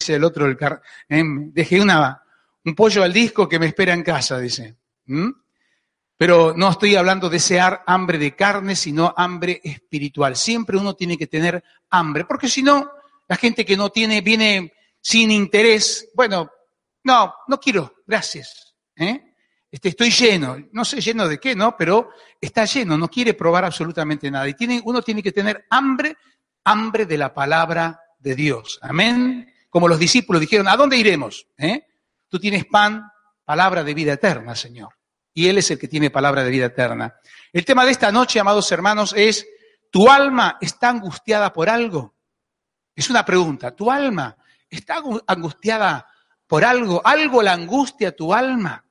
dice el otro, el car eh, dejé una, un pollo al disco que me espera en casa, dice. Pero no estoy hablando de ese hambre de carne, sino hambre espiritual. Siempre uno tiene que tener hambre, porque si no, la gente que no tiene, viene sin interés, bueno, no, no quiero, gracias. ¿eh? Este, estoy lleno, no sé lleno de qué, ¿no? Pero está lleno, no quiere probar absolutamente nada. Y tiene, uno tiene que tener hambre, hambre de la palabra de Dios. Amén como los discípulos dijeron, ¿a dónde iremos? ¿Eh? Tú tienes pan, palabra de vida eterna, Señor. Y Él es el que tiene palabra de vida eterna. El tema de esta noche, amados hermanos, es, ¿tu alma está angustiada por algo? Es una pregunta, ¿tu alma está angustiada por algo? ¿Algo la angustia tu alma?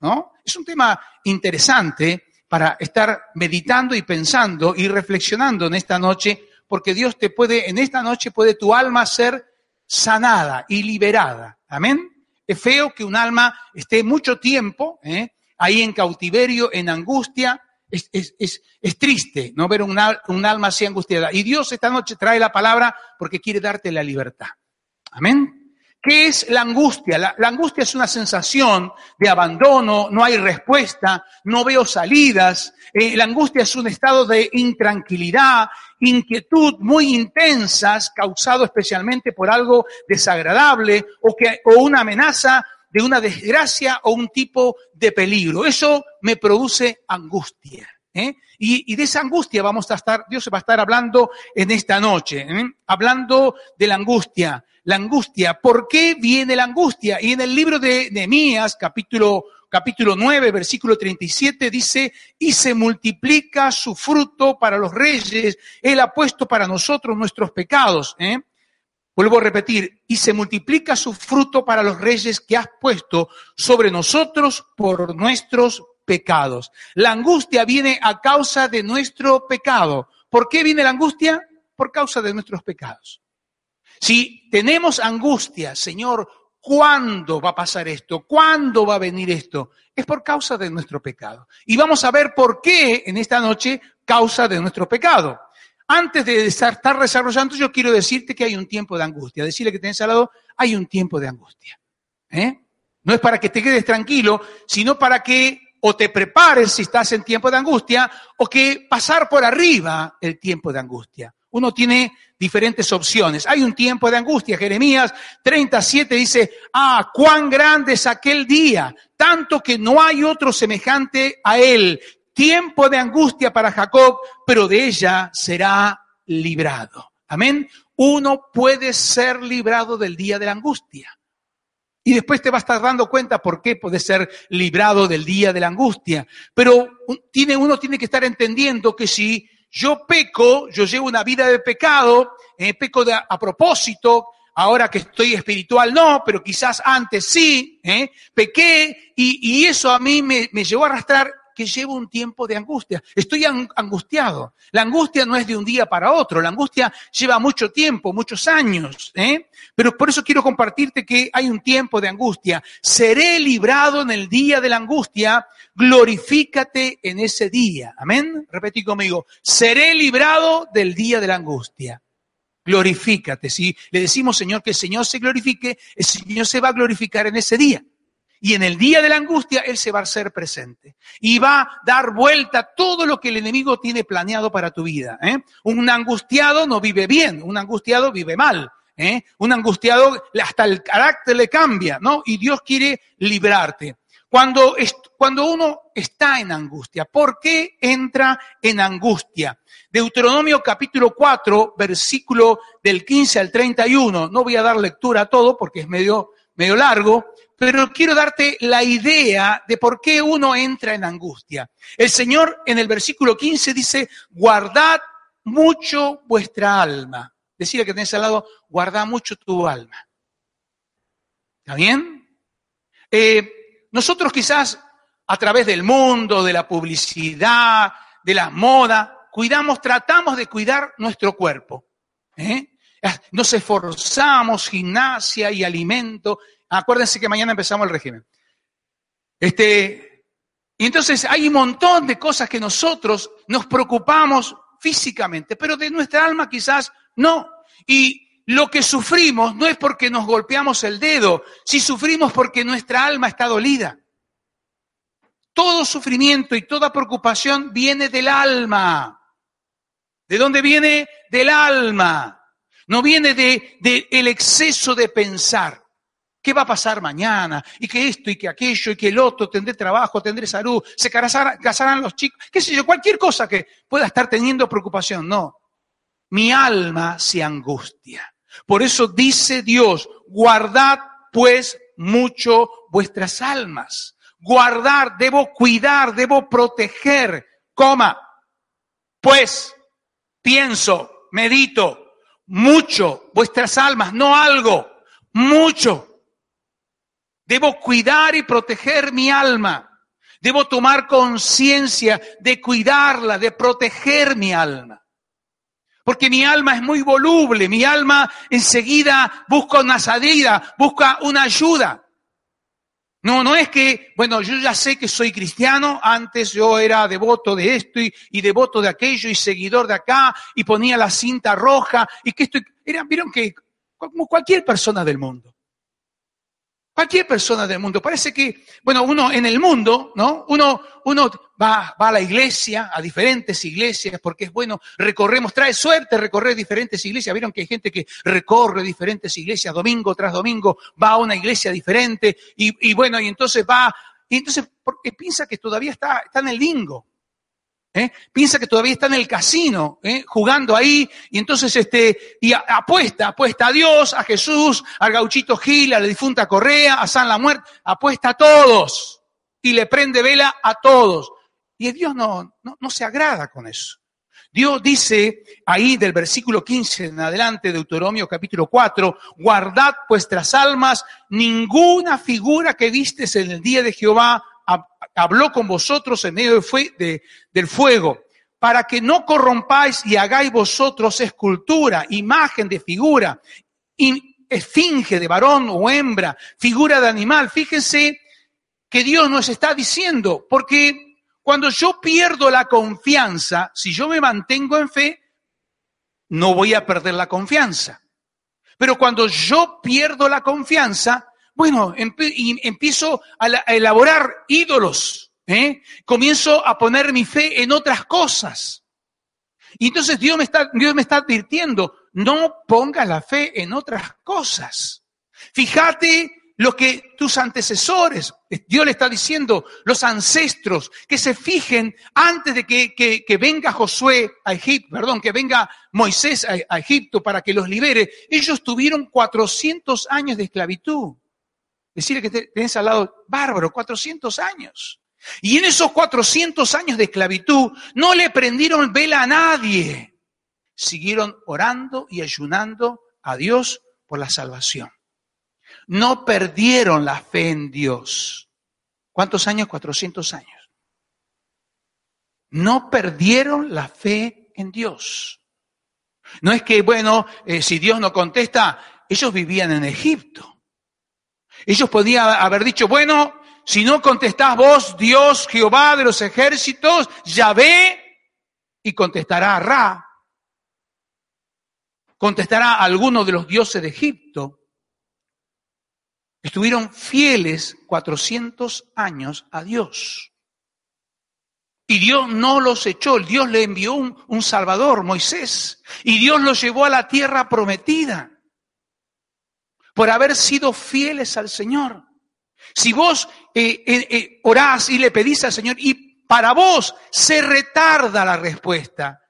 ¿No? Es un tema interesante para estar meditando y pensando y reflexionando en esta noche, porque Dios te puede, en esta noche puede tu alma ser sanada y liberada. Amén. Es feo que un alma esté mucho tiempo ¿eh? ahí en cautiverio, en angustia. Es, es, triste no ver un, un alma así angustiada. Y Dios esta noche trae la palabra porque quiere darte la libertad. Amén. ¿Qué es la angustia? La, angustia es una sensación de abandono, no hay respuesta, no veo salidas. Eh, la angustia es un estado de intranquilidad, inquietud muy intensas, causado especialmente por algo desagradable o, que, o una amenaza de una desgracia o un tipo de peligro. Eso me produce angustia. ¿eh? Y, de esa angustia vamos a estar, Dios va a estar hablando en esta noche, ¿eh? hablando de la angustia la angustia. ¿Por qué viene la angustia? Y en el libro de Nehemías, capítulo, capítulo 9, versículo 37, dice, y se multiplica su fruto para los reyes, Él ha puesto para nosotros nuestros pecados. ¿eh? Vuelvo a repetir, y se multiplica su fruto para los reyes que has puesto sobre nosotros por nuestros pecados. La angustia viene a causa de nuestro pecado. ¿Por qué viene la angustia? Por causa de nuestros pecados. Si tenemos angustia, Señor, ¿cuándo va a pasar esto? ¿Cuándo va a venir esto? Es por causa de nuestro pecado. Y vamos a ver por qué en esta noche causa de nuestro pecado. Antes de estar desarrollando, yo quiero decirte que hay un tiempo de angustia. Decirle que tenés al lado, hay un tiempo de angustia. ¿Eh? No es para que te quedes tranquilo, sino para que o te prepares si estás en tiempo de angustia, o que pasar por arriba el tiempo de angustia. Uno tiene diferentes opciones. Hay un tiempo de angustia. Jeremías 37 dice, ah, cuán grande es aquel día, tanto que no hay otro semejante a él. Tiempo de angustia para Jacob, pero de ella será librado. Amén. Uno puede ser librado del día de la angustia. Y después te vas a estar dando cuenta por qué puede ser librado del día de la angustia. Pero tiene, uno tiene que estar entendiendo que si yo peco, yo llevo una vida de pecado, eh, peco de, a propósito, ahora que estoy espiritual no, pero quizás antes sí, eh, pequé y, eso a mí me, me llevó a arrastrar que llevo un tiempo de angustia. Estoy angustiado. La angustia no es de un día para otro, la angustia lleva mucho tiempo, muchos años. ¿eh? Pero por eso quiero compartirte que hay un tiempo de angustia. Seré librado en el día de la angustia, glorifícate en ese día. Amén. Repetí conmigo, seré librado del día de la angustia glorifícate. Si le decimos, Señor, que el Señor se glorifique, el Señor se va a glorificar en ese día. Y en el día de la angustia, Él se va a hacer presente. Y va a dar vuelta todo lo que el enemigo tiene planeado para tu vida. ¿eh? Un angustiado no vive bien, un angustiado vive mal. ¿eh? Un angustiado, hasta el carácter le cambia, ¿no? Y Dios quiere librarte. Cuando, cuando uno está en angustia, ¿por qué entra en angustia? Deuteronomio capítulo 4, versículo del 15 al 31. No voy a dar lectura a todo porque es medio, medio largo, pero quiero darte la idea de por qué uno entra en angustia. El Señor en el versículo 15 dice, guardad mucho vuestra alma. Decirle que tenés al lado, guarda mucho tu alma. ¿Está bien? Eh, nosotros quizás a través del mundo, de la publicidad, de la moda, cuidamos, tratamos de cuidar nuestro cuerpo. ¿eh? Nos esforzamos, gimnasia y alimento. Acuérdense que mañana empezamos el régimen. Este, y entonces hay un montón de cosas que nosotros nos preocupamos físicamente, pero de nuestra alma quizás no. Y lo que sufrimos no es porque nos golpeamos el dedo, si sufrimos porque nuestra alma está dolida. Todo sufrimiento y toda preocupación viene del alma. ¿De dónde viene? Del alma. No viene de, de el exceso de pensar. ¿Qué va a pasar mañana? Y que esto y que aquello y que el otro, tendré trabajo, tendré salud, se casarán, los chicos, qué sé yo, cualquier cosa que pueda estar teniendo preocupación. No, mi alma se angustia. Por eso dice Dios, guardad pues mucho vuestras almas guardar, debo cuidar, debo proteger, coma. Pues pienso, medito mucho vuestras almas, no algo, mucho. Debo cuidar y proteger mi alma. Debo tomar conciencia de cuidarla, de proteger mi alma. Porque mi alma es muy voluble, mi alma enseguida busca una salida, busca una ayuda. No, no es que, bueno, yo ya sé que soy cristiano, antes yo era devoto de esto y, devoto de aquello y seguidor de acá y ponía la cinta roja y que esto, era, vieron que como cualquier persona del mundo. Cualquier persona del mundo. Parece que, bueno, uno en el mundo, ¿no? Uno, uno va, va a la iglesia, a diferentes iglesias, porque es bueno, recorremos, trae suerte recorrer diferentes iglesias. Vieron que hay gente que recorre diferentes iglesias domingo tras domingo, va a una iglesia diferente y, y bueno, y entonces va, y entonces porque piensa que todavía está, está en el bingo. ¿Eh? Piensa que todavía está en el casino, ¿eh? jugando ahí, y entonces este, y apuesta, apuesta a Dios, a Jesús, al gauchito Gil, a la difunta Correa, a San la Muerte, apuesta a todos, y le prende vela a todos. Y Dios no, no, no se agrada con eso. Dios dice ahí del versículo 15 en adelante, Deuteronomio capítulo 4, guardad vuestras almas, ninguna figura que vistes en el día de Jehová habló con vosotros en medio del fuego, para que no corrompáis y hagáis vosotros escultura, imagen de figura, esfinge de varón o hembra, figura de animal. Fíjense que Dios nos está diciendo, porque cuando yo pierdo la confianza, si yo me mantengo en fe, no voy a perder la confianza. Pero cuando yo pierdo la confianza, bueno, empiezo a, elaborar ídolos, ¿eh? comienzo a poner mi fe en otras cosas. Y entonces Dios me está, Dios me está advirtiendo, no pongas la fe en otras cosas. Fíjate lo que tus antecesores, Dios le está diciendo, los ancestros, que se fijen antes de que, venga Josué a Egipto, perdón, que venga Moisés a, a Egipto para que los libere, ellos tuvieron 400 años de esclavitud. Decirle que tenés al lado, bárbaro, 400 años. Y en esos 400 años de esclavitud no le prendieron vela a nadie. Siguieron orando y ayunando a Dios por la salvación. No perdieron la fe en Dios. ¿Cuántos años? 400 años. No perdieron la fe en Dios. No es que, bueno, eh, si Dios no contesta, ellos vivían en Egipto. Ellos podían haber dicho, bueno, si no contestás vos, Dios, Jehová de los ejércitos, Yahvé, y contestará a Ra. Contestará a alguno de los dioses de Egipto. Estuvieron fieles 400 años a Dios. Y Dios no los echó, Dios le envió un, un, Salvador, Moisés, y Dios los llevó a la tierra prometida por haber sido fieles al Señor. Si vos eh, eh, eh, orás y le pedís al Señor y para vos se retarda la respuesta,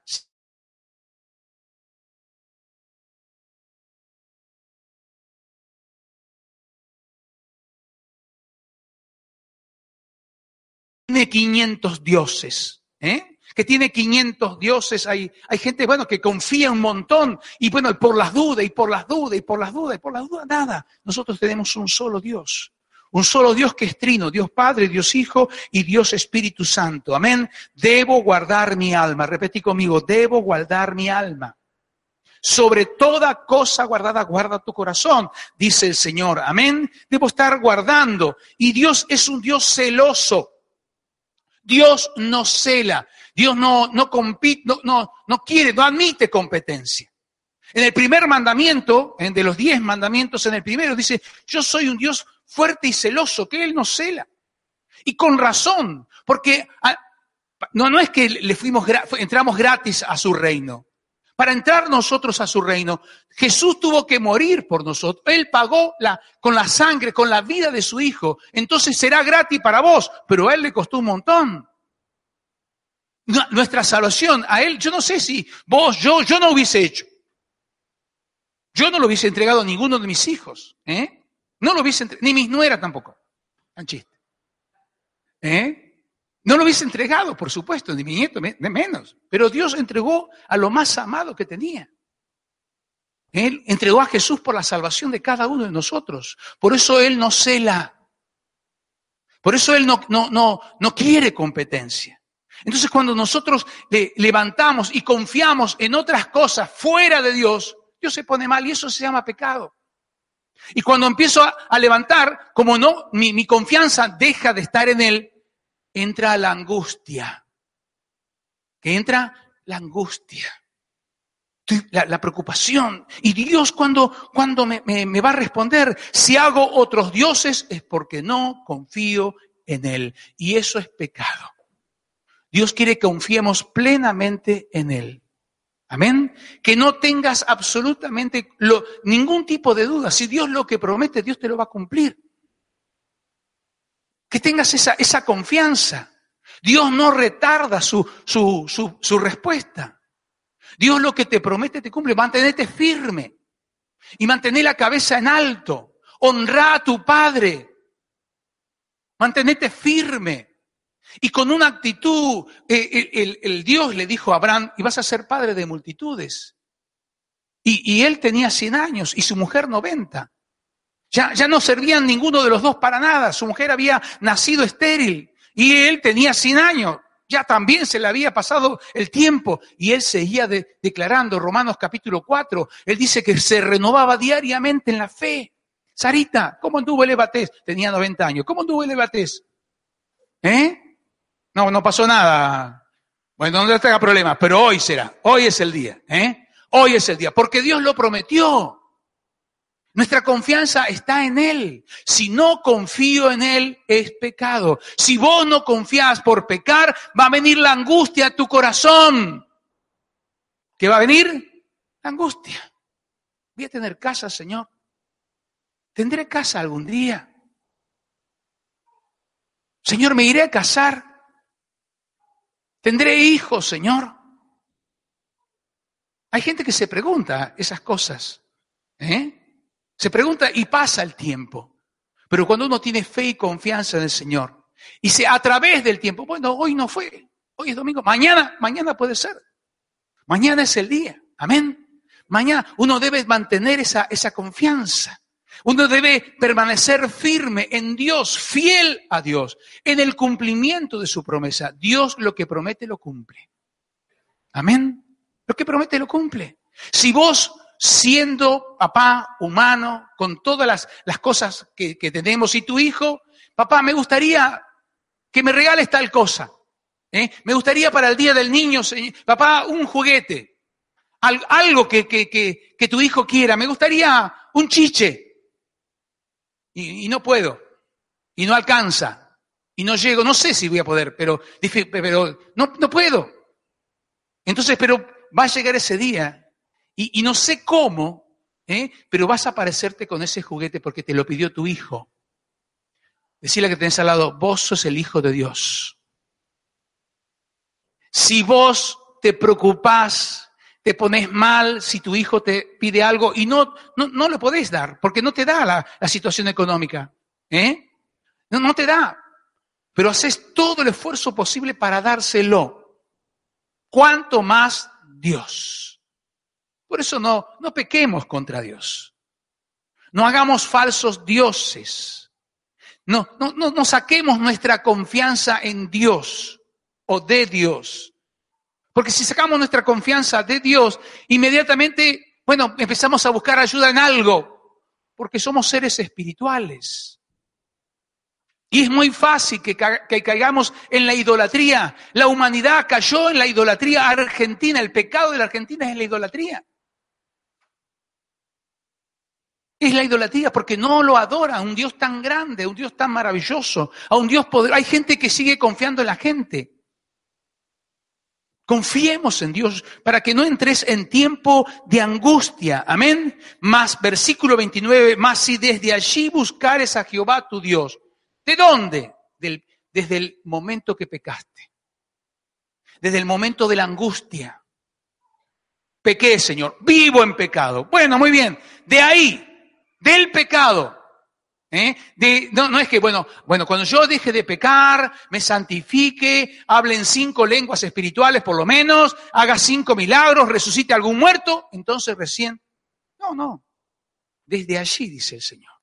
tiene 500 dioses. ¿eh? Que tiene 500 dioses, hay, hay gente, bueno, que confía un montón, y bueno, por las dudas, y por las dudas, y por las dudas, y por las dudas, nada. Nosotros tenemos un solo Dios. Un solo Dios que es trino, Dios Padre, Dios Hijo y Dios Espíritu Santo. Amén. Debo guardar mi alma. Repetí conmigo, debo guardar mi alma. Sobre toda cosa guardada, guarda tu corazón, dice el Señor. Amén. Debo estar guardando. Y Dios es un Dios celoso. Dios no cela. Dios no, no compite, no, no, no quiere, no admite competencia. En el primer mandamiento, en de los diez mandamientos, en el primero dice, yo soy un Dios fuerte y celoso, que Él nos cela. Y con razón, porque no, no es que le fuimos, entramos gratis a su reino. Para entrar nosotros a su reino, Jesús tuvo que morir por nosotros. Él pagó la, con la sangre, con la vida de su Hijo. Entonces será gratis para vos, pero a Él le costó un montón. Nuestra salvación, a Él, yo no sé si vos, yo, yo no hubiese hecho. Yo no lo hubiese entregado a ninguno de mis hijos. ¿eh? No lo hubiese entregado, ni mis nueras tampoco. Tan chiste. ¿Eh? No lo hubiese entregado, por supuesto, ni mi nieto, de menos. Pero Dios entregó a lo más amado que tenía. Él entregó a Jesús por la salvación de cada uno de nosotros. Por eso Él no cela. Por eso Él no, no, no, no quiere competencia. Entonces cuando nosotros le levantamos y confiamos en otras cosas fuera de Dios, Dios se pone mal y eso se llama pecado. Y cuando empiezo a, levantar, como no, mi, mi confianza deja de estar en Él, entra la angustia. Que entra la angustia. La, preocupación. Y Dios cuando, cuando me, va a responder, si hago otros dioses es porque no confío en Él. Y eso es pecado. Dios quiere que confiemos plenamente en Él. Amén. Que no tengas absolutamente ningún tipo de duda. Si Dios lo que promete, Dios te lo va a cumplir. Que tengas esa, esa confianza. Dios no retarda su, su, su, su respuesta. Dios lo que te promete te cumple. Mantenete firme y mantener la cabeza en alto. Honra a tu Padre. Mantenete firme. Y con una actitud, eh, el, Dios le dijo a Abraham, y vas a ser padre de multitudes. Y, él tenía 100 años y su mujer 90. Ya, ya no servían ninguno de los dos para nada. Su mujer había nacido estéril y él tenía 100 años. Ya también se le había pasado el tiempo y él seguía declarando, Romanos capítulo 4, él dice que se renovaba diariamente en la fe. Sarita, ¿cómo anduvo el Ebatés? Tenía 90 años. ¿Cómo anduvo el Ebatés? ¿Eh? No, no pasó nada. Bueno, no le problemas, pero hoy será. Hoy es el día. ¿eh? Hoy es el día. Porque Dios lo prometió. Nuestra confianza está en Él. Si no confío en Él, es pecado. Si vos no confías por pecar, va a venir la angustia a tu corazón. ¿Qué va a venir? La angustia. Voy a tener casa, Señor. ¿Tendré casa algún día? Señor, me iré a casar. ¿Tendré hijos, Señor? Hay gente que se pregunta esas cosas. ¿eh? Se pregunta y pasa el tiempo. Pero cuando uno tiene fe y confianza en el Señor, y se a través del tiempo, bueno, hoy no fue, hoy es domingo, mañana, mañana puede ser. Mañana es el día. Amén. Mañana uno debe mantener esa, esa confianza. Uno debe permanecer firme en Dios, fiel a Dios, en el cumplimiento de su promesa. Dios lo que promete lo cumple. Amén. Lo que promete lo cumple. Si vos, siendo papá humano, con todas las, cosas que, tenemos, y tu hijo, papá, me gustaría que me regales tal cosa. ¿eh? Me gustaría para el Día del Niño, papá, un juguete. Algo que, que tu hijo quiera. Me gustaría un chiche y, no puedo, y no alcanza, y no llego, no sé si voy a poder, pero, pero no, no puedo. Entonces, pero va a llegar ese día, y, no sé cómo, ¿eh? pero vas a aparecerte con ese juguete porque te lo pidió tu hijo. Decirle que tenés al lado, vos sos el hijo de Dios. Si vos te preocupás te pones mal si tu hijo te pide algo y no, no, no lo podés dar, porque no te da la, situación económica. ¿eh? No, no te da. Pero haces todo el esfuerzo posible para dárselo. cuánto más Dios. Por eso no, no pequemos contra Dios. No hagamos falsos dioses. No, no, no, no saquemos nuestra confianza en Dios o de Dios. Porque si sacamos nuestra confianza de Dios, inmediatamente, bueno, empezamos a buscar ayuda en algo, porque somos seres espirituales. Y es muy fácil que, que, caigamos en la idolatría. La humanidad cayó en la idolatría argentina. El pecado de la Argentina es la idolatría. Es la idolatría porque no lo adora a un Dios tan grande, a un Dios tan maravilloso, a un Dios poderoso. Hay gente que sigue confiando en la gente. Confiemos en Dios para que no entres en tiempo de angustia. Amén. Más versículo 29, más si desde allí buscares a Jehová tu Dios. ¿De dónde? desde el momento que pecaste. Desde el momento de la angustia. Pequé, Señor. Vivo en pecado. Bueno, muy bien. De ahí, del pecado, ¿Eh? De, no, no, es que, bueno, bueno, cuando yo deje de pecar, me santifique, hable en cinco lenguas espirituales por lo menos, haga cinco milagros, resucite a algún muerto, entonces recién. No, no. Desde allí, dice el Señor.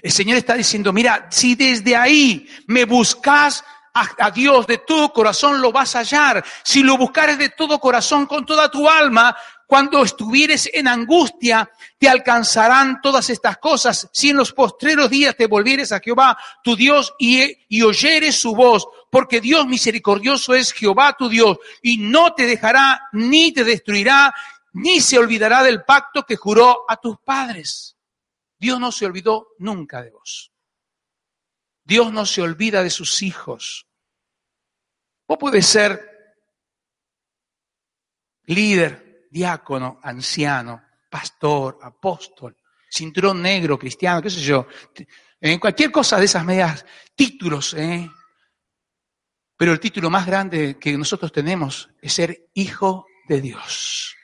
El Señor está diciendo, mira, si desde ahí me buscas a, Dios de todo corazón, lo vas a hallar. Si lo buscares de todo corazón, con toda tu alma, cuando estuvieres en angustia, te alcanzarán todas estas cosas. Si en los postreros días te volvieres a Jehová, tu Dios, y, oyeres su voz, porque Dios misericordioso es Jehová tu Dios, y no te dejará, ni te destruirá, ni se olvidará del pacto que juró a tus padres. Dios no se olvidó nunca de vos. Dios no se olvida de sus hijos. Vos puedes ser líder, diácono, anciano, pastor, apóstol, cinturón negro, cristiano, qué sé yo, en cualquier cosa de esas medias, títulos, ¿eh? Pero el título más grande que nosotros tenemos es ser hijo de Dios.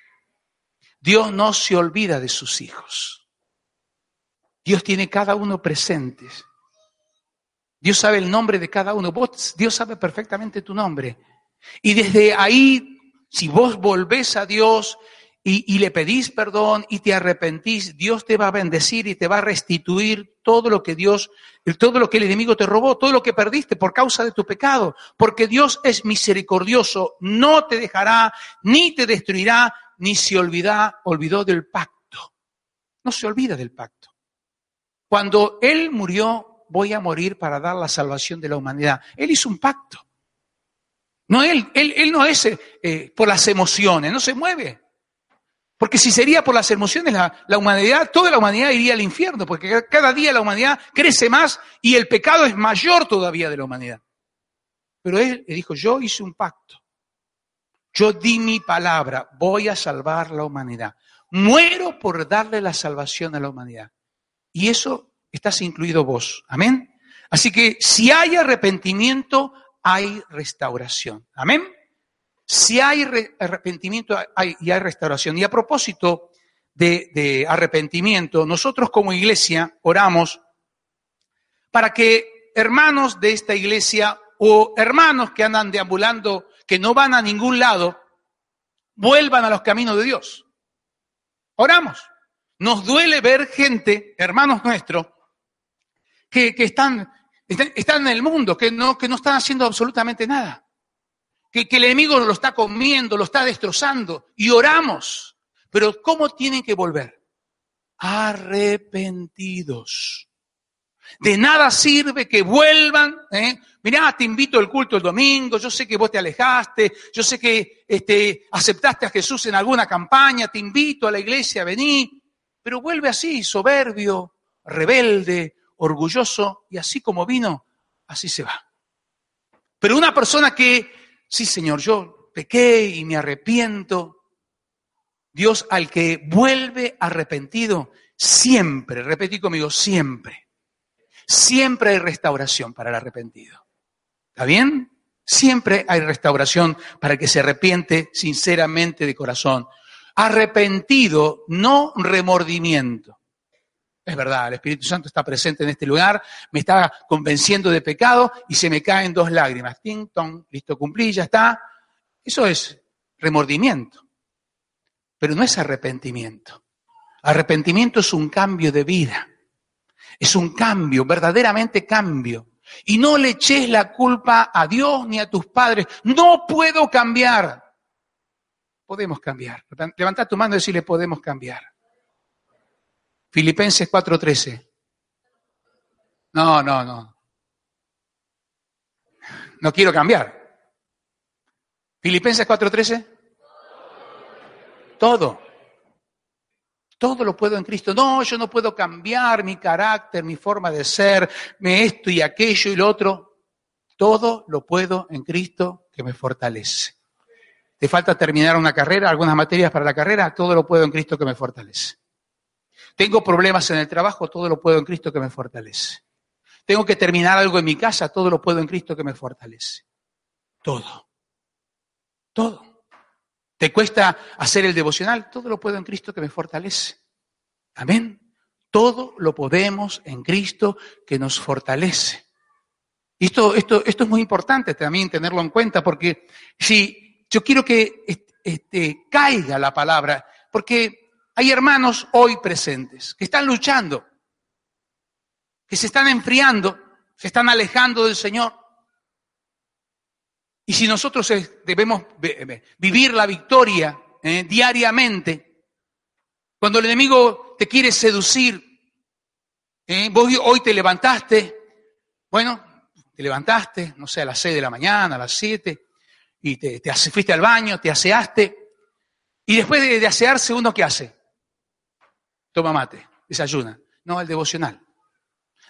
Dios no se olvida de sus hijos. Dios tiene cada uno presentes. Dios sabe el nombre de cada uno. Dios sabe perfectamente tu nombre. Y desde ahí si vos volvés a Dios y, y, le pedís perdón y te arrepentís, Dios te va a bendecir y te va a restituir todo lo que Dios, todo lo que el enemigo te robó, todo lo que perdiste por causa de tu pecado. Porque Dios es misericordioso, no te dejará, ni te destruirá, ni se olvida, olvidó del pacto. No se olvida del pacto. Cuando Él murió, voy a morir para dar la salvación de la humanidad. Él hizo un pacto. No, él, él, él no es eh, por las emociones, no se mueve. Porque si sería por las emociones, la, humanidad, toda la humanidad iría al infierno, porque cada día la humanidad crece más y el pecado es mayor todavía de la humanidad. Pero él dijo, yo hice un pacto. Yo di mi palabra, voy a salvar la humanidad. Muero por darle la salvación a la humanidad. Y eso estás incluido vos. Amén. Así que si hay arrepentimiento, hay restauración. Amén. Si hay arrepentimiento hay, y hay restauración. Y a propósito de, de arrepentimiento, nosotros como iglesia oramos para que hermanos de esta iglesia o hermanos que andan deambulando, que no van a ningún lado, vuelvan a los caminos de Dios. Oramos. Nos duele ver gente, hermanos nuestros, que, que están en el mundo, que no, que no están haciendo absolutamente nada. Que, que el enemigo lo está comiendo, lo está destrozando. Y oramos. Pero ¿cómo tienen que volver? Arrepentidos. De nada sirve que vuelvan. ¿eh? Mirá, te invito al culto el domingo, yo sé que vos te alejaste, yo sé que este, aceptaste a Jesús en alguna campaña, te invito a la iglesia, vení, pero vuelve así, soberbio, rebelde, orgulloso y así como vino, así se va. Pero una persona que, sí Señor, yo pequé y me arrepiento, Dios al que vuelve arrepentido, siempre, repetí conmigo, siempre, siempre hay restauración para el arrepentido. ¿Está bien? Siempre hay restauración para el que se arrepiente sinceramente de corazón. Arrepentido, no remordimiento. Es verdad, el Espíritu Santo está presente en este lugar, me está convenciendo de pecado y se me caen dos lágrimas. Ting, tong, listo, cumplí, ya está. Eso es remordimiento, pero no es arrepentimiento. Arrepentimiento es un cambio de vida, es un cambio, verdaderamente cambio. Y no le eches la culpa a Dios ni a tus padres. No puedo cambiar. Podemos cambiar. Levanta tu mano y decirle, podemos cambiar. Filipenses 4:13. No, no, no. No quiero cambiar. Filipenses 4:13. Todo. Todo lo puedo en Cristo. No, yo no puedo cambiar mi carácter, mi forma de ser, me esto y aquello y lo otro. Todo lo puedo en Cristo que me fortalece. ¿Te falta terminar una carrera, algunas materias para la carrera? Todo lo puedo en Cristo que me fortalece. Tengo problemas en el trabajo, todo lo puedo en Cristo que me fortalece. Tengo que terminar algo en mi casa, todo lo puedo en Cristo que me fortalece. Todo. Todo. ¿Te cuesta hacer el devocional? Todo lo puedo en Cristo que me fortalece. Amén. Todo lo podemos en Cristo que nos fortalece. Y esto, esto, esto es muy importante también tenerlo en cuenta, porque si yo quiero que este, caiga la palabra, porque hay hermanos hoy presentes que están luchando, que se están enfriando, se están alejando del Señor. Y si nosotros debemos vivir la victoria eh, diariamente, cuando el enemigo te quiere seducir, eh, vos hoy te levantaste, bueno, te levantaste, no sé, a las seis de la mañana, a las siete, y te, te fuiste al baño, te aseaste, y después de, de asearse, uno qué hace? Toma mate, desayuna. No, el devocional.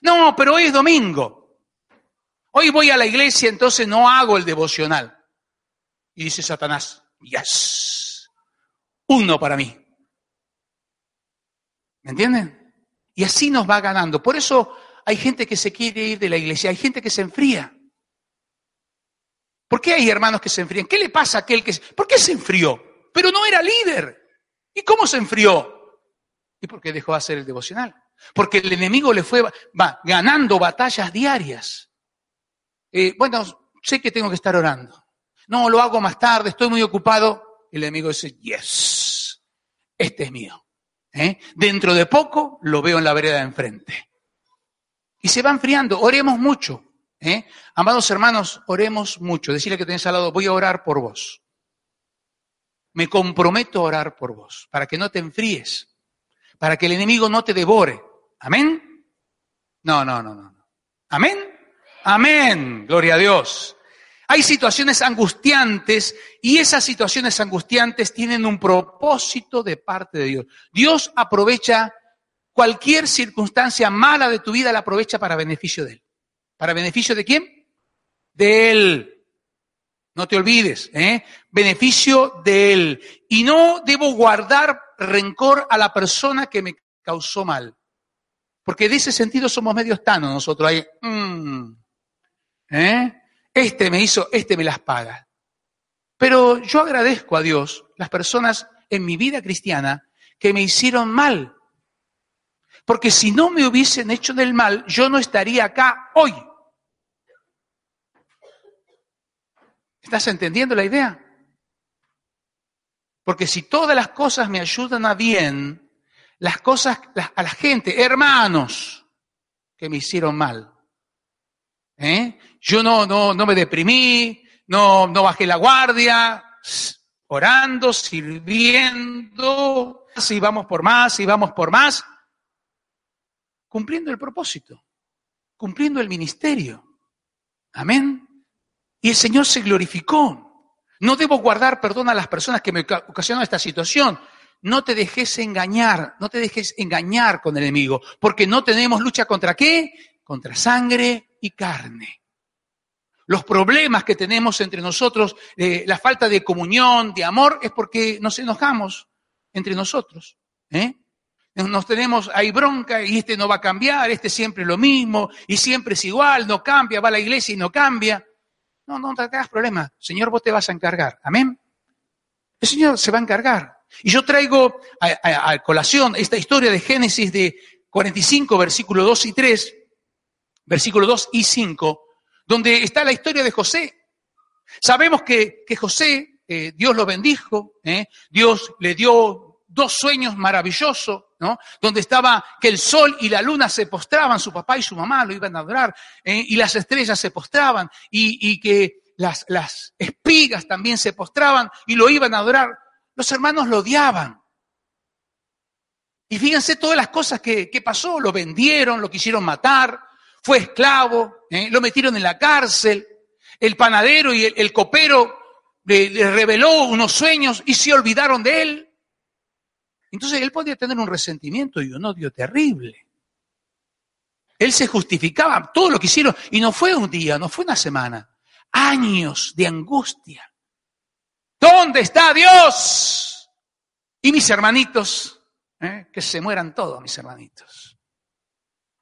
No, pero hoy es domingo. Hoy voy a la iglesia, entonces no hago el devocional. Y dice Satanás, yes, uno para mí. ¿Me entienden? Y así nos va ganando. Por eso hay gente que se quiere ir de la iglesia, hay gente que se enfría. ¿Por qué hay hermanos que se enfrían? ¿Qué le pasa a aquel que... ¿Por qué se enfrió? Pero no era líder. ¿Y cómo se enfrió? Y porque dejó de hacer el devocional. Porque el enemigo le fue ganando batallas diarias. Eh, bueno, sé que tengo que estar orando. No, lo hago más tarde, estoy muy ocupado. El enemigo dice, yes, este es mío. ¿Eh? Dentro de poco lo veo en la vereda de enfrente. Y se va enfriando, oremos mucho. ¿eh? Amados hermanos, oremos mucho. Decirle que tenés al lado, voy a orar por vos. Me comprometo a orar por vos, para que no te enfríes, para que el enemigo no te devore. Amén. No, no, no, no. Amén. Amén, gloria a Dios. Hay situaciones angustiantes y esas situaciones angustiantes tienen un propósito de parte de Dios. Dios aprovecha cualquier circunstancia mala de tu vida, la aprovecha para beneficio de Él. ¿Para beneficio de quién? De Él. No te olvides, ¿eh? Beneficio de Él. Y no debo guardar rencor a la persona que me causó mal. Porque de ese sentido somos medios tanos nosotros ahí. Mm, ¿Eh? Este me hizo, este me las paga. Pero yo agradezco a Dios las personas en mi vida cristiana que me hicieron mal. Porque si no me hubiesen hecho del mal, yo no estaría acá hoy. ¿Estás entendiendo la idea? Porque si todas las cosas me ayudan a bien, las cosas, a la gente, hermanos, que me hicieron mal, ¿Eh? Yo no, no, no me deprimí, no, no bajé la guardia, orando, sirviendo, y vamos por más, y vamos por más, cumpliendo el propósito, cumpliendo el ministerio. Amén. Y el Señor se glorificó. No debo guardar perdón a las personas que me ocasionan esta situación. No te dejes engañar, no te dejes engañar con el enemigo, porque no tenemos lucha contra qué? Contra sangre y carne. Los problemas que tenemos entre nosotros, eh, la falta de comunión, de amor, es porque nos enojamos entre nosotros. ¿eh? Nos tenemos, hay bronca y este no va a cambiar, este siempre lo mismo y siempre es igual, no cambia, va a la iglesia y no cambia. No, no te hagas problema. Señor, vos te vas a encargar. Amén. El Señor se va a encargar. Y yo traigo a, colación esta historia de Génesis de 45, versículo 2 y 3, versículo 2 y 5, donde está la historia de José. Sabemos que, que José eh, Dios lo bendijo, ¿eh? Dios le dio dos sueños maravillosos, ¿no? Donde estaba que el sol y la luna se postraban, su papá y su mamá lo iban a adorar, ¿eh? y las estrellas se postraban, y, y que las, las espigas también se postraban y lo iban a adorar. Los hermanos lo odiaban. Y fíjense todas las cosas que, que pasó. Lo vendieron, lo quisieron matar, fue esclavo, ¿eh? lo metieron en la cárcel. El panadero y el, el copero le, le, reveló unos sueños y se olvidaron de él. Entonces él podía tener un resentimiento y un odio terrible. Él se justificaba todo lo que hicieron y no fue un día, no fue una semana, años de angustia. ¿Dónde está Dios? Y mis hermanitos, ¿eh? que se mueran todos mis hermanitos.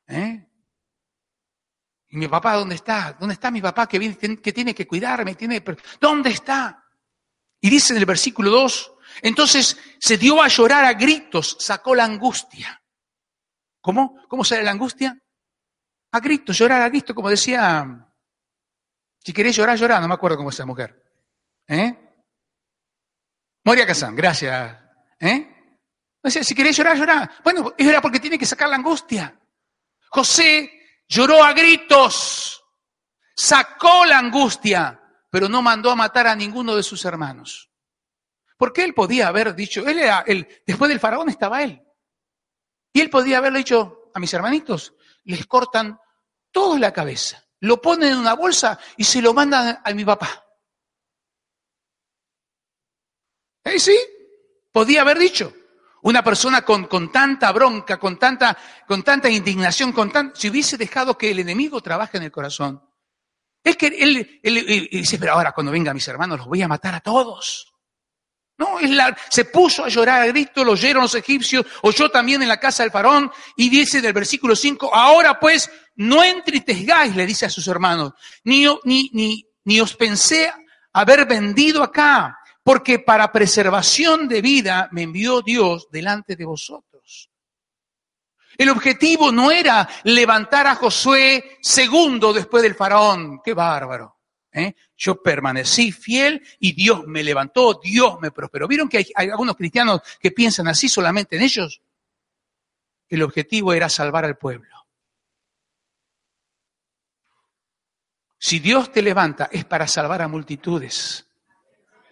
¿Eh? ¿Y mi papá dónde está? ¿Dónde está mi papá que, viene, que tiene que cuidarme? Tiene, ¿Dónde está? Y dice en el versículo 2, entonces se dio a llorar a gritos, sacó la angustia. ¿Cómo? ¿Cómo sale la angustia? A gritos, llorar a gritos, como decía, si querés llorar, llorar, no me acuerdo cómo es esa mujer. ¿Eh? Moria Kazán, gracias. ¿Eh? O sea, si querés llorar, llorar. Bueno, era porque tiene que sacar la angustia. José lloró a gritos, sacó la angustia, pero no mandó a matar a ninguno de sus hermanos. Porque él podía haber dicho, él era, después del faraón estaba él. Y él podía haberle dicho a mis hermanitos, les cortan toda la cabeza, lo ponen en una bolsa y se lo mandan a mi papá. ¿Eh, sí? Podía haber dicho. Una persona con, con tanta bronca, con tanta, con tanta indignación, con tan, si hubiese dejado que el enemigo trabaje en el corazón. Es que él, él, dice, pero ahora cuando venga mis hermanos los voy a matar a todos. No, es la, se puso a llorar a grito, lo oyeron los egipcios, oyó también en la casa del faraón, y dice en el versículo 5, ahora pues no entristezgáis, le dice a sus hermanos, ni, ni, ni, ni os pensé haber vendido acá, porque para preservación de vida me envió Dios delante de vosotros. El objetivo no era levantar a Josué segundo después del faraón, qué bárbaro. ¿eh? Yo permanecí fiel y Dios me levantó, Dios me prosperó. ¿Vieron que hay, hay algunos cristianos que piensan así solamente en ellos? El objetivo era salvar al pueblo. Si Dios te levanta es para salvar a multitudes.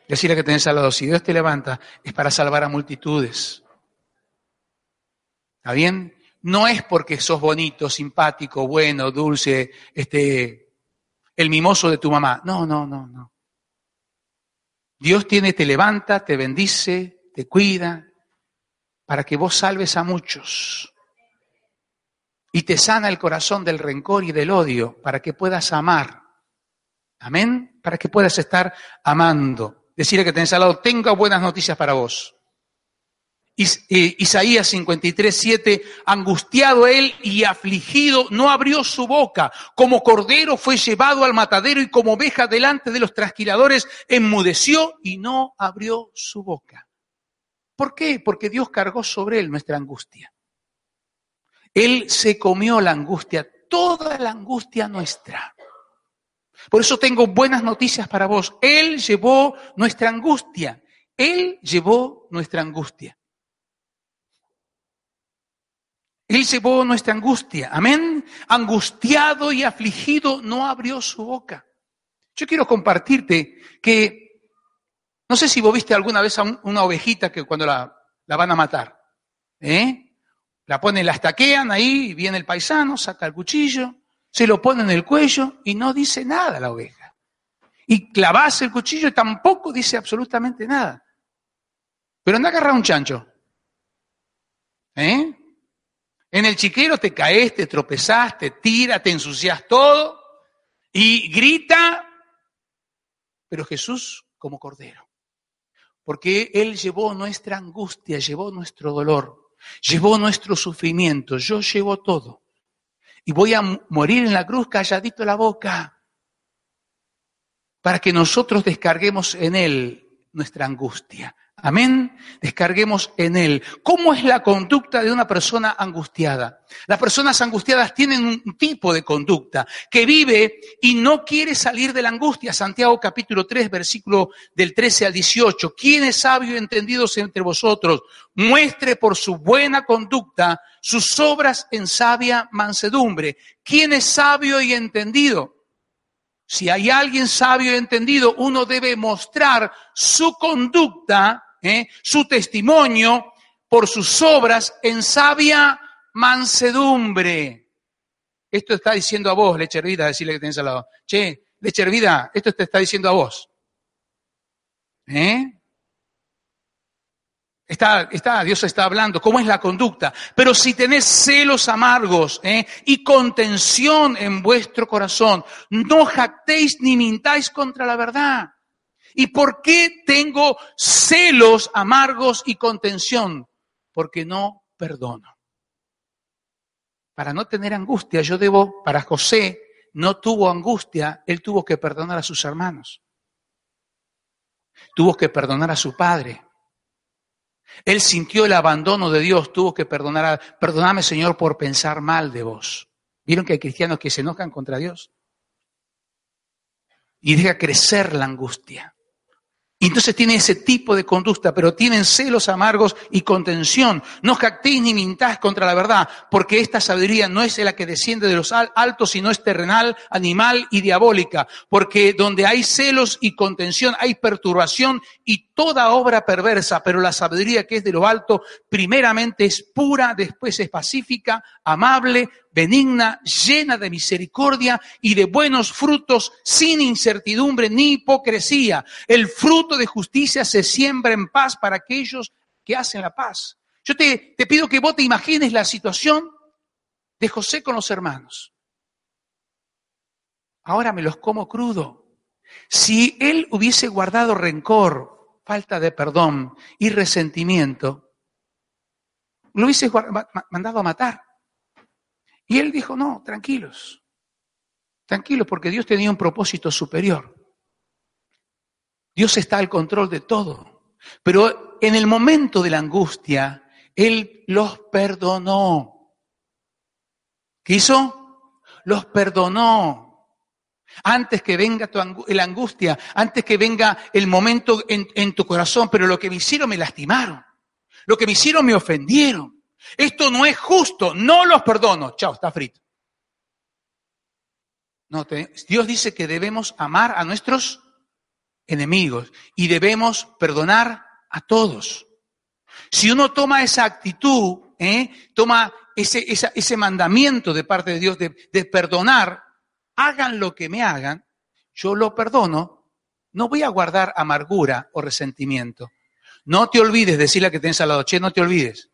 Decirle que tenés al lado, si Dios te levanta es para salvar a multitudes. ¿Está bien? No es porque sos bonito, simpático, bueno, dulce, este, el mimoso de tu mamá. No, no, no, no. Dios tiene, te levanta, te bendice, te cuida, para que vos salves a muchos. Y te sana el corazón del rencor y del odio, para que puedas amar. Amén. Para que puedas estar amando decirle que tenés al lado, tenga buenas noticias para vos. Eh, Isaías 53, 7, angustiado él y afligido, no abrió su boca. Como cordero fue llevado al matadero y como oveja delante de los trasquiladores, enmudeció y no abrió su boca. ¿Por qué? Porque Dios cargó sobre él nuestra angustia. Él se comió la angustia, toda la angustia nuestra. Por eso tengo buenas noticias para vos. Él llevó nuestra angustia. Él llevó nuestra angustia. Él llevó nuestra angustia. Amén. Angustiado y afligido no abrió su boca. Yo quiero compartirte que, no sé si vos viste alguna vez a una ovejita que cuando la, la van a matar, ¿eh? La ponen, la estaquean ahí, viene el paisano, saca el cuchillo, se lo pone en el cuello y no dice nada la oveja. Y clavas el cuchillo y tampoco dice absolutamente nada. Pero anda a agarrar un chancho. ¿Eh? En el chiquero te caes, te tropezás, te tiras, te ensucias todo y grita. Pero Jesús como cordero. Porque Él llevó nuestra angustia, llevó nuestro dolor, llevó nuestro sufrimiento, yo llevo todo y voy a morir en la cruz calladito la boca para que nosotros descarguemos en Él nuestra angustia. Amén. Descarguemos en Él. ¿Cómo es la conducta de una persona angustiada? Las personas angustiadas tienen un tipo de conducta que vive y no quiere salir de la angustia. Santiago capítulo 3, versículo del 13 al 18. ¿Quién es sabio y entendido entre vosotros? Muestre por su buena conducta sus obras en sabia mansedumbre. ¿Quién es sabio y entendido? Si hay alguien sabio y entendido, uno debe mostrar su conducta, ¿eh? su testimonio por sus obras en sabia mansedumbre. Esto está diciendo a vos, leche hervida, decirle que tenés al lado. Che, leche hervida, esto te está diciendo a vos. ¿Eh? Está, está, Dios está hablando, cómo es la conducta. Pero si tenés celos amargos ¿eh? y contención en vuestro corazón, no jactéis ni mintáis contra la verdad. ¿Y por qué tengo celos amargos y contención? Porque no perdono. Para no tener angustia, yo debo, para José, no tuvo angustia, él tuvo que perdonar a sus hermanos. Tuvo que perdonar a su padre él sintió el abandono de Dios, tuvo que perdonar, a, perdoname Señor por pensar mal de vos. ¿Vieron que hay cristianos que se enojan contra Dios? Y deja crecer la angustia. Y entonces tiene ese tipo de conducta, pero tienen celos amargos y contención. No jactéis ni mintáis contra la verdad, porque esta sabiduría no es la que desciende de los altos, sino es terrenal, animal y diabólica. Porque donde hay celos y contención hay perturbación y toda obra perversa, pero la sabiduría que es de lo alto, primeramente es pura, después es pacífica, amable, benigna, llena de misericordia y de buenos frutos, sin incertidumbre ni hipocresía. El fruto de justicia se siembra en paz para aquellos que hacen la paz. Yo te, te pido que vos te imagines la situación de José con los hermanos. Ahora me los como crudo. Si él hubiese guardado rencor, falta de perdón y resentimiento, lo hubiese mandado a matar. Y él dijo, no, tranquilos, tranquilos, porque Dios tenía un propósito superior. Dios está al control de todo. Pero en el momento de la angustia, Él los perdonó. ¿Qué hizo? Los perdonó. Antes que venga tu la angustia, antes que venga el momento en, en tu corazón, pero lo que me hicieron me lastimaron. Lo que me hicieron me ofendieron. Esto no es justo, no los perdono. Chao, está frito. Dios dice que debemos amar a nuestros enemigos y debemos perdonar a todos. Si uno toma esa actitud, ¿eh? toma ese, ese, mandamiento de parte de Dios de, de perdonar, hagan lo que me hagan, yo lo perdono, no voy a guardar amargura o resentimiento. No te olvides, decirle a que tenés al lado, che, no te olvides,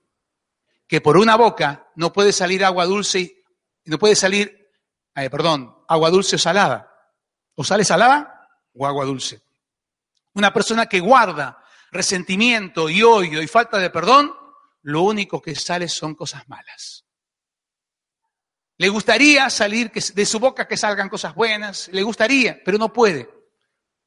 que por una boca no puede salir agua dulce, y no puede salir, eh, perdón, agua dulce o salada. O sale salada o agua dulce. Una persona que guarda resentimiento y odio y falta de perdón, lo único que sale son cosas malas. Le gustaría salir de su boca que salgan cosas buenas, le gustaría, pero no puede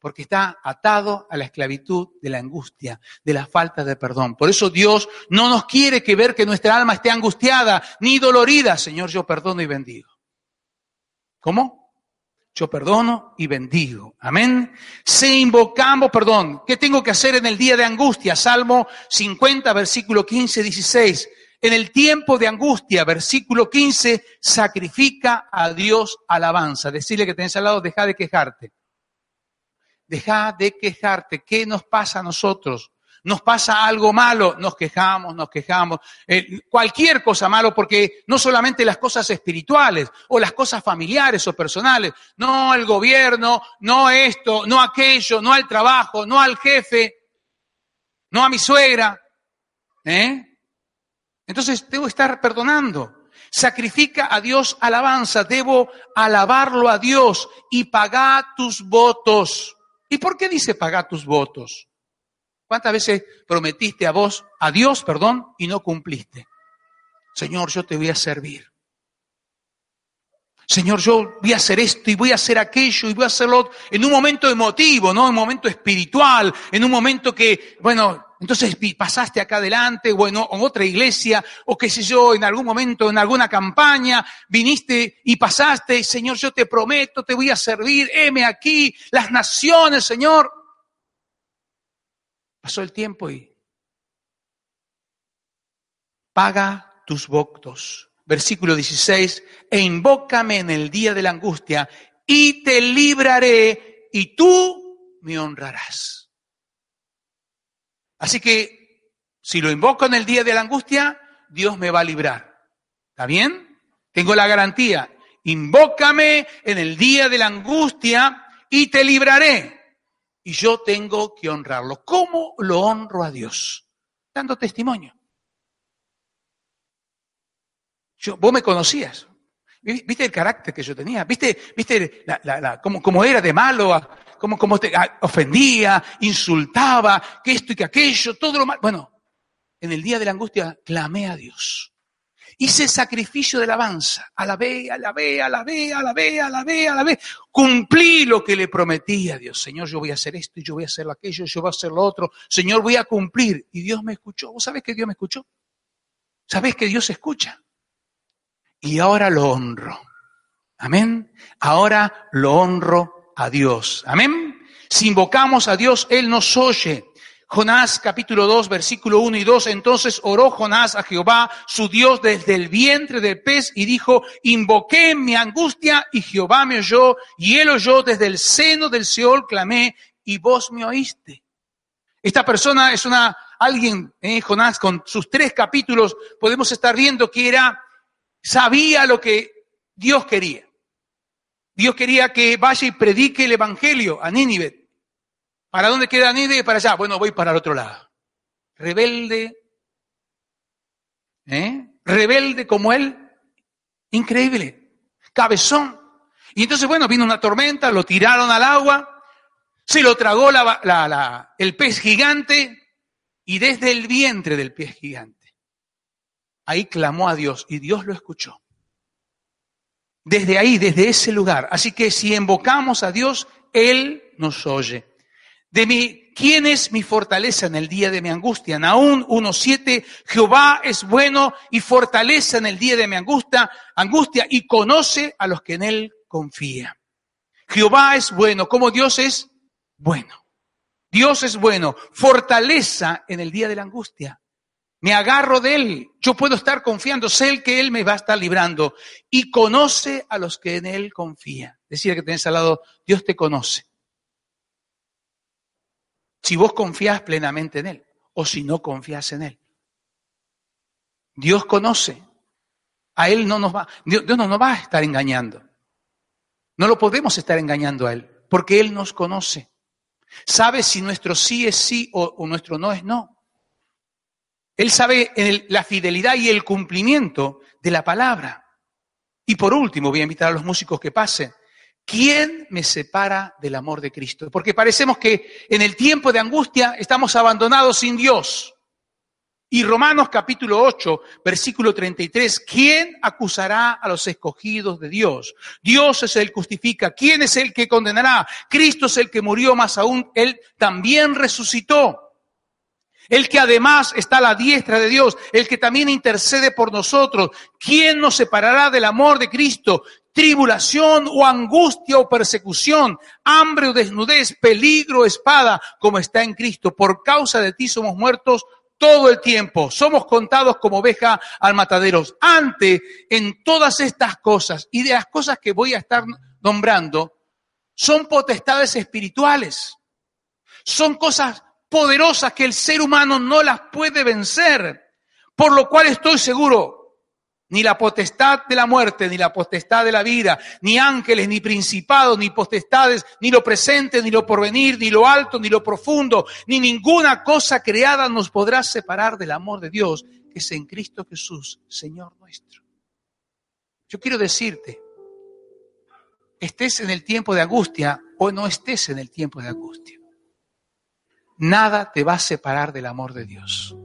porque está atado a la esclavitud de la angustia, de la falta de perdón. Por eso Dios no nos quiere que ver que nuestra alma esté angustiada ni dolorida. Señor, yo perdono y bendigo. ¿Cómo? Yo perdono y bendigo. Amén. Se invocamos perdón. ¿Qué tengo que hacer en el día de angustia? Salmo 50, versículo 15, 16. En el tiempo de angustia, versículo 15, sacrifica a Dios alabanza. Decirle que tenés al lado, deja de quejarte. Deja de quejarte. ¿Qué nos pasa a nosotros? Nos pasa algo malo, nos quejamos, nos quejamos. Eh, cualquier cosa malo, porque no solamente las cosas espirituales o las cosas familiares o personales, no el gobierno, no esto, no aquello, no al trabajo, no al jefe, no a mi suegra. ¿eh? Entonces debo estar perdonando. Sacrifica a Dios alabanza, debo alabarlo a Dios y pagar tus votos. ¿Y por qué dice pagar tus votos? ¿Cuántas veces prometiste a vos, a Dios, perdón, y no cumpliste? Señor, yo te voy a servir. Señor, yo voy a hacer esto y voy a hacer aquello y voy a hacerlo en un momento emotivo, ¿no? En un momento espiritual, en un momento que, bueno, Entonces pasaste acá adelante o en, otra iglesia o qué sé yo, en algún momento, en alguna campaña, viniste y pasaste, Señor, yo te prometo, te voy a servir, heme aquí, las naciones, Señor. Pasó el tiempo y paga tus votos. Versículo 16, e invócame en el día de la angustia y te libraré y tú me honrarás. Así que si lo invoco en el día de la angustia, Dios me va a librar. ¿Está bien? Tengo la garantía. Invócame en el día de la angustia y te libraré. Y yo tengo que honrarlo. ¿Cómo lo honro a Dios? Dando testimonio. Yo, vos me conocías. ¿Viste el carácter que yo tenía? ¿Viste, viste la, cómo, era de malo? Cómo, te ofendía, insultaba, que esto y que aquello, todo lo malo. Bueno, en el día de la angustia clamé a Dios. Hice sacrificio de alabanza. Alabé, alabé, alabé, alabé, alabé, alabé. Cumplí lo que le prometí a Dios. Señor, yo voy a hacer esto yo voy a hacer aquello, yo voy a hacer lo otro. Señor, voy a cumplir. Y Dios me escuchó. ¿Vos sabés que Dios me escuchó? ¿Sabés que Dios escucha? y ahora lo honro. Amén. Ahora lo honro a Dios. Amén. Si invocamos a Dios, Él nos oye. Jonás capítulo 2, versículo 1 y 2. Entonces oró Jonás a Jehová, su Dios, desde el vientre del pez y dijo, invoqué mi angustia y Jehová me oyó y él oyó desde el seno del Seol, clamé y vos me oíste. Esta persona es una, alguien, eh, Jonás, con sus tres capítulos, podemos estar viendo que era sabía lo que Dios quería. Dios quería que vaya y predique el Evangelio a Nínive. ¿Para dónde queda Nínive? Para allá. Bueno, voy para el otro lado. Rebelde. ¿eh? Rebelde como él. Increíble. Cabezón. Y entonces, bueno, vino una tormenta, lo tiraron al agua, se lo tragó el pez gigante y desde el vientre del pez gigante ahí clamó a Dios y Dios lo escuchó. Desde ahí, desde ese lugar. Así que si invocamos a Dios, Él nos oye. De mi, ¿quién es mi fortaleza en el día de mi angustia? Naún 1.7, Jehová es bueno y fortaleza en el día de mi angustia, angustia y conoce a los que en Él confían. Jehová es bueno, como Dios es bueno. Dios es bueno, fortaleza en el día de la angustia. Me agarro de Él. Yo puedo estar confiando. Sé que Él me va a estar librando. Y conoce a los que en Él confían. Decir que tenés al lado, Dios te conoce. Si vos confías plenamente en Él o si no confías en Él. Dios conoce. A Él no nos va, Dios, no nos va a estar engañando. No lo podemos estar engañando a Él, porque Él nos conoce. Sabe si nuestro sí es sí o nuestro no es no. Él sabe la fidelidad y el cumplimiento de la palabra. Y por último, voy a invitar a los músicos que pasen. ¿Quién me separa del amor de Cristo? Porque parecemos que en el tiempo de angustia estamos abandonados sin Dios. Y Romanos capítulo 8, versículo 33, ¿quién acusará a los escogidos de Dios? Dios es el que justifica. ¿Quién es el que condenará? Cristo es el que murió, más aún, Él también resucitó el que además está a la diestra de Dios, el que también intercede por nosotros. ¿Quién nos separará del amor de Cristo? Tribulación o angustia o persecución, hambre o desnudez, peligro o espada, como está en Cristo. Por causa de ti somos muertos todo el tiempo. Somos contados como oveja al mataderos. Ante, en todas estas cosas y de las cosas que voy a estar nombrando, son potestades espirituales. Son cosas poderosas que el ser humano no las puede vencer. Por lo cual estoy seguro, ni la potestad de la muerte, ni la potestad de la vida, ni ángeles, ni principados, ni potestades, ni lo presente, ni lo porvenir, ni lo alto, ni lo profundo, ni ninguna cosa creada nos podrá separar del amor de Dios que es en Cristo Jesús, Señor nuestro. Yo quiero decirte, estés en el tiempo de angustia o no estés en el tiempo de angustia. Nada te va a separar del amor de Dios.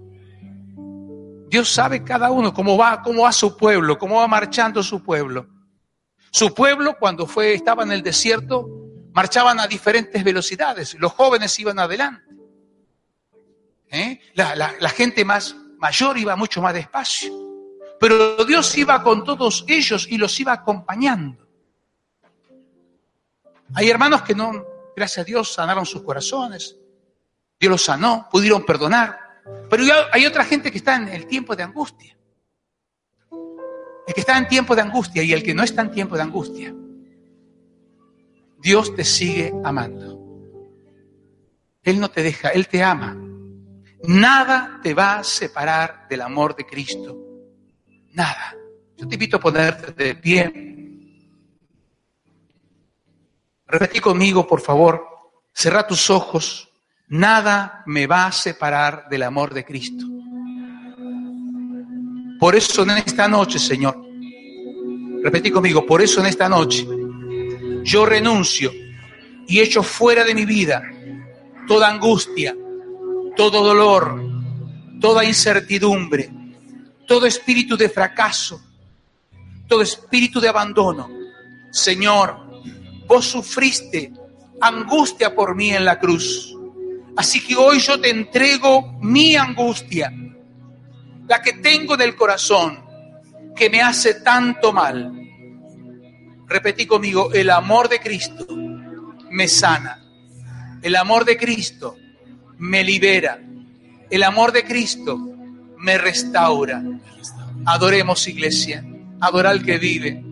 Dios sabe cada uno cómo va, cómo va su pueblo, cómo va marchando su pueblo. Su pueblo, cuando fue, estaba en el desierto, marchaban a diferentes velocidades. Los jóvenes iban adelante. ¿eh? La, la gente más mayor iba mucho más despacio. Pero Dios iba con todos ellos y los iba acompañando. Hay hermanos que no, gracias a Dios, sanaron sus corazones. Dios los sanó, pudieron perdonar. Pero hay otra gente que está en el tiempo de angustia. El que está en tiempo de angustia y el que no está en tiempo de angustia. Dios te sigue amando. Él no te deja, Él te ama. Nada te va a separar del amor de Cristo. Nada. Yo te invito a ponerte de pie. Repetí conmigo, por favor. Cerra tus ojos. Nada me va a separar del amor de Cristo. Por eso en esta noche, Señor, repetí conmigo, por eso en esta noche yo renuncio y echo fuera de mi vida toda angustia, todo dolor, toda incertidumbre, todo espíritu de fracaso, todo espíritu de abandono. Señor, vos sufriste angustia por mí en la cruz. Así que hoy yo te entrego mi angustia, la que tengo del corazón, que me hace tanto mal. Repetí conmigo, el amor de Cristo me sana. El amor de Cristo me libera. El amor de Cristo me restaura. Adoremos iglesia, adorar al que vive.